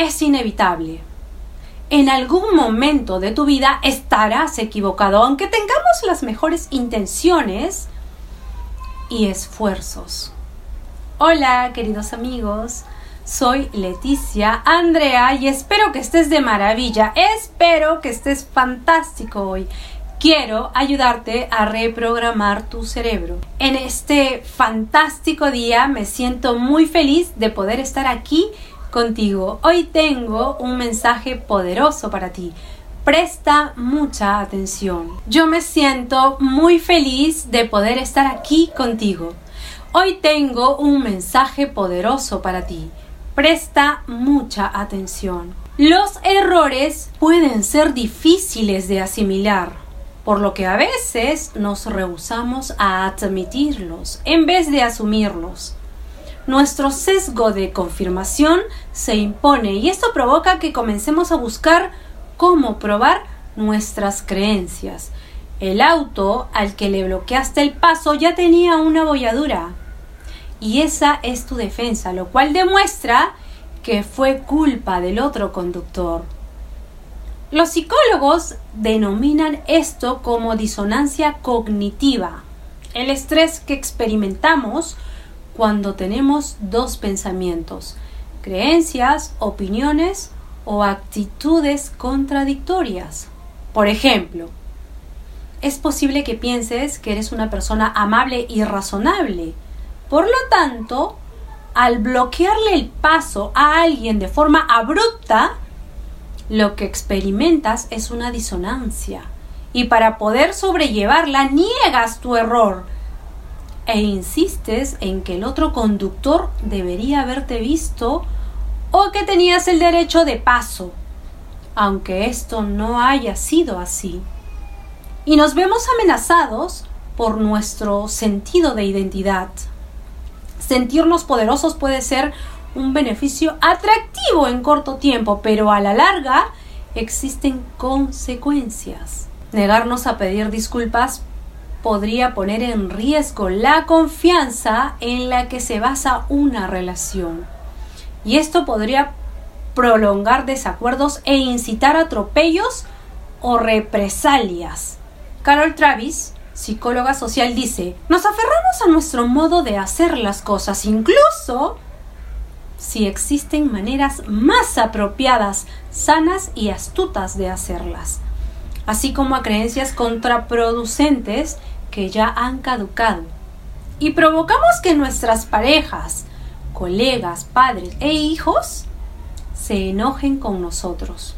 es inevitable. En algún momento de tu vida estarás equivocado, aunque tengamos las mejores intenciones y esfuerzos. Hola, queridos amigos. Soy Leticia Andrea y espero que estés de maravilla. Espero que estés fantástico hoy. Quiero ayudarte a reprogramar tu cerebro. En este fantástico día me siento muy feliz de poder estar aquí contigo. Hoy tengo un mensaje poderoso para ti. Presta mucha atención. Yo me siento muy feliz de poder estar aquí contigo. Hoy tengo un mensaje poderoso para ti. Presta mucha atención. Los errores pueden ser difíciles de asimilar, por lo que a veces nos rehusamos a admitirlos en vez de asumirlos nuestro sesgo de confirmación se impone y esto provoca que comencemos a buscar cómo probar nuestras creencias. El auto al que le bloqueaste el paso ya tenía una bolladura y esa es tu defensa, lo cual demuestra que fue culpa del otro conductor. Los psicólogos denominan esto como disonancia cognitiva. El estrés que experimentamos cuando tenemos dos pensamientos, creencias, opiniones o actitudes contradictorias. Por ejemplo, es posible que pienses que eres una persona amable y razonable. Por lo tanto, al bloquearle el paso a alguien de forma abrupta, lo que experimentas es una disonancia. Y para poder sobrellevarla, niegas tu error e insistes en que el otro conductor debería haberte visto o que tenías el derecho de paso, aunque esto no haya sido así. Y nos vemos amenazados por nuestro sentido de identidad. Sentirnos poderosos puede ser un beneficio atractivo en corto tiempo, pero a la larga existen consecuencias. Negarnos a pedir disculpas podría poner en riesgo la confianza en la que se basa una relación. Y esto podría prolongar desacuerdos e incitar atropellos o represalias. Carol Travis, psicóloga social, dice, nos aferramos a nuestro modo de hacer las cosas, incluso si existen maneras más apropiadas, sanas y astutas de hacerlas así como a creencias contraproducentes que ya han caducado. Y provocamos que nuestras parejas, colegas, padres e hijos se enojen con nosotros.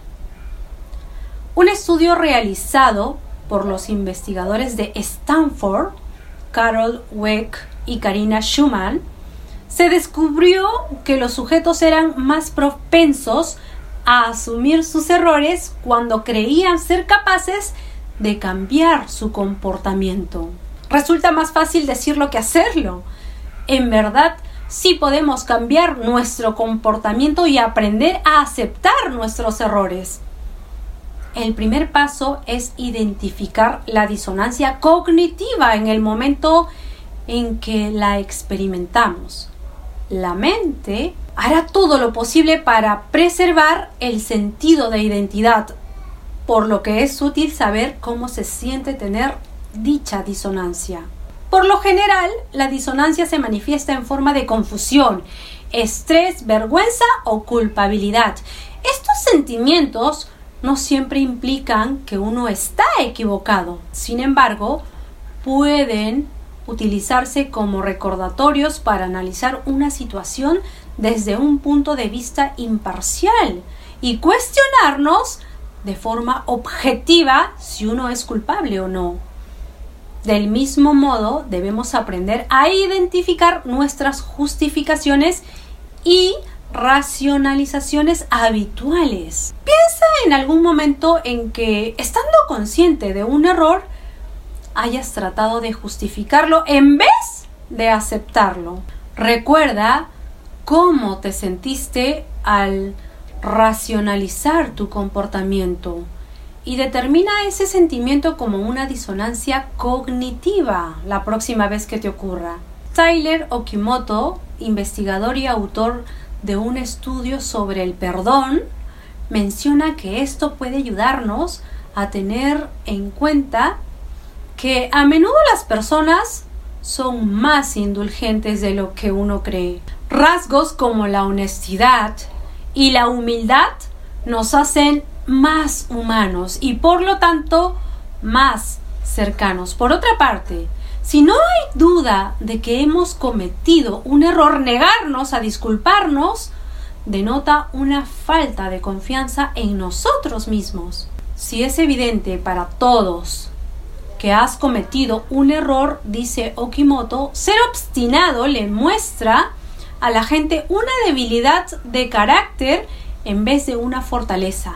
Un estudio realizado por los investigadores de Stanford, Carol Weck y Karina Schumann, se descubrió que los sujetos eran más propensos a asumir sus errores cuando creían ser capaces de cambiar su comportamiento. Resulta más fácil decirlo que hacerlo. En verdad, sí podemos cambiar nuestro comportamiento y aprender a aceptar nuestros errores. El primer paso es identificar la disonancia cognitiva en el momento en que la experimentamos. La mente hará todo lo posible para preservar el sentido de identidad, por lo que es útil saber cómo se siente tener dicha disonancia. Por lo general, la disonancia se manifiesta en forma de confusión, estrés, vergüenza o culpabilidad. Estos sentimientos no siempre implican que uno está equivocado. Sin embargo, pueden utilizarse como recordatorios para analizar una situación desde un punto de vista imparcial y cuestionarnos de forma objetiva si uno es culpable o no. Del mismo modo, debemos aprender a identificar nuestras justificaciones y racionalizaciones habituales. Piensa en algún momento en que, estando consciente de un error, hayas tratado de justificarlo en vez de aceptarlo. Recuerda cómo te sentiste al racionalizar tu comportamiento y determina ese sentimiento como una disonancia cognitiva la próxima vez que te ocurra. Tyler Okimoto, investigador y autor de un estudio sobre el perdón menciona que esto puede ayudarnos a tener en cuenta que a menudo las personas son más indulgentes de lo que uno cree. Rasgos como la honestidad y la humildad nos hacen más humanos y por lo tanto más cercanos. Por otra parte, si no hay duda de que hemos cometido un error, negarnos a disculparnos denota una falta de confianza en nosotros mismos. Si es evidente para todos que has cometido un error, dice Okimoto, ser obstinado le muestra a la gente una debilidad de carácter en vez de una fortaleza.